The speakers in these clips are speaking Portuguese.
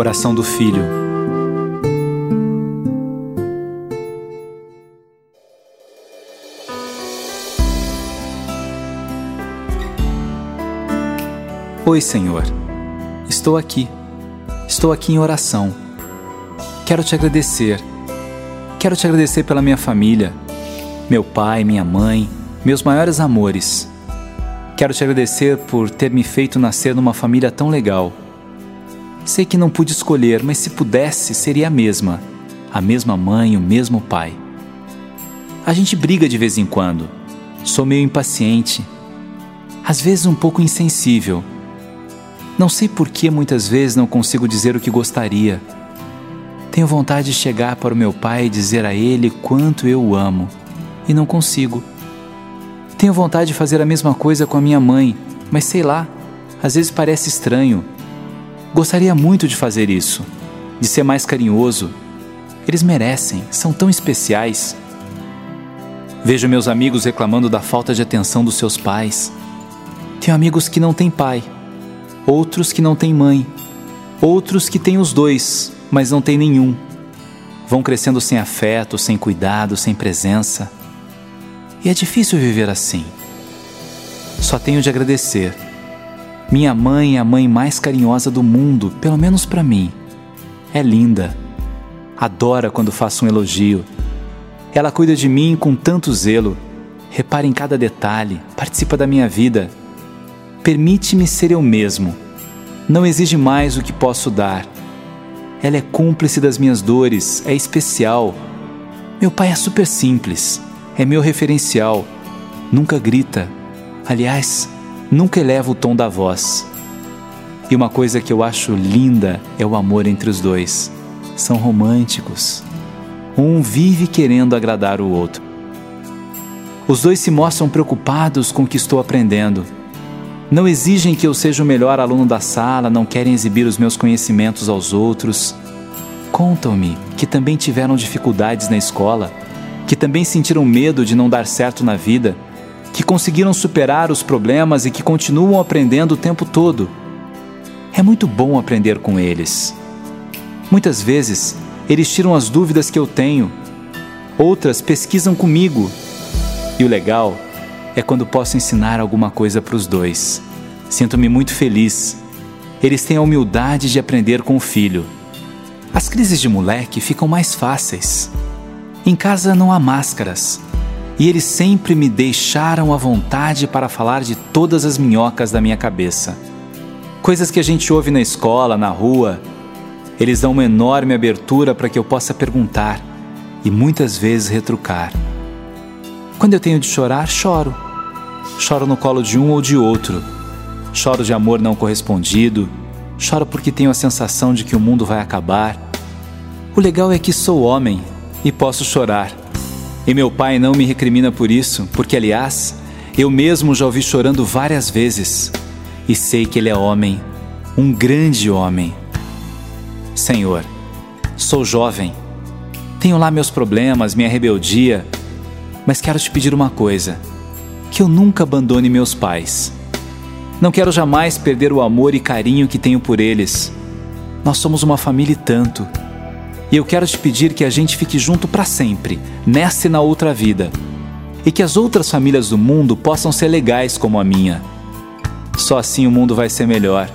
Oração do Filho. Oi, Senhor. Estou aqui. Estou aqui em oração. Quero te agradecer. Quero te agradecer pela minha família, meu pai, minha mãe, meus maiores amores. Quero te agradecer por ter me feito nascer numa família tão legal. Sei que não pude escolher, mas se pudesse, seria a mesma. A mesma mãe, o mesmo pai. A gente briga de vez em quando. Sou meio impaciente. Às vezes um pouco insensível. Não sei por que muitas vezes não consigo dizer o que gostaria. Tenho vontade de chegar para o meu pai e dizer a ele quanto eu o amo. E não consigo. Tenho vontade de fazer a mesma coisa com a minha mãe, mas sei lá, às vezes parece estranho. Gostaria muito de fazer isso, de ser mais carinhoso. Eles merecem, são tão especiais. Vejo meus amigos reclamando da falta de atenção dos seus pais. Tenho amigos que não têm pai, outros que não têm mãe, outros que têm os dois, mas não têm nenhum. Vão crescendo sem afeto, sem cuidado, sem presença. E é difícil viver assim. Só tenho de agradecer. Minha mãe é a mãe mais carinhosa do mundo, pelo menos para mim. É linda. Adora quando faço um elogio. Ela cuida de mim com tanto zelo. Repara em cada detalhe, participa da minha vida. Permite-me ser eu mesmo. Não exige mais o que posso dar. Ela é cúmplice das minhas dores, é especial. Meu pai é super simples é meu referencial. Nunca grita. Aliás, nunca eleva o tom da voz. E uma coisa que eu acho linda é o amor entre os dois. São românticos. Um vive querendo agradar o outro. Os dois se mostram preocupados com o que estou aprendendo. Não exigem que eu seja o melhor aluno da sala, não querem exibir os meus conhecimentos aos outros. Contam-me que também tiveram dificuldades na escola que também sentiram medo de não dar certo na vida, que conseguiram superar os problemas e que continuam aprendendo o tempo todo. É muito bom aprender com eles. Muitas vezes, eles tiram as dúvidas que eu tenho, outras pesquisam comigo. E o legal é quando posso ensinar alguma coisa para os dois. Sinto-me muito feliz. Eles têm a humildade de aprender com o filho. As crises de moleque ficam mais fáceis. Em casa não há máscaras, e eles sempre me deixaram à vontade para falar de todas as minhocas da minha cabeça. Coisas que a gente ouve na escola, na rua. Eles dão uma enorme abertura para que eu possa perguntar e muitas vezes retrucar. Quando eu tenho de chorar, choro. Choro no colo de um ou de outro. Choro de amor não correspondido. Choro porque tenho a sensação de que o mundo vai acabar. O legal é que sou homem e posso chorar. E meu pai não me recrimina por isso, porque, aliás, eu mesmo já ouvi chorando várias vezes e sei que ele é homem, um grande homem. Senhor, sou jovem, tenho lá meus problemas, minha rebeldia, mas quero te pedir uma coisa: que eu nunca abandone meus pais. Não quero jamais perder o amor e carinho que tenho por eles. Nós somos uma família e tanto. E eu quero te pedir que a gente fique junto para sempre, nessa e na outra vida. E que as outras famílias do mundo possam ser legais como a minha. Só assim o mundo vai ser melhor.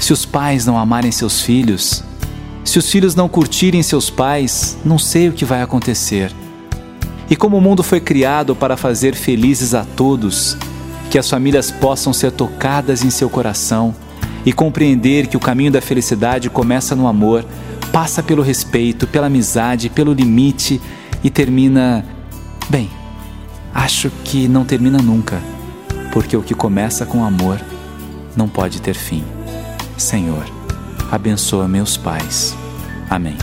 Se os pais não amarem seus filhos, se os filhos não curtirem seus pais, não sei o que vai acontecer. E como o mundo foi criado para fazer felizes a todos, que as famílias possam ser tocadas em seu coração e compreender que o caminho da felicidade começa no amor passa pelo respeito, pela amizade, pelo limite e termina. Bem, acho que não termina nunca, porque o que começa com amor não pode ter fim. Senhor, abençoa meus pais. Amém.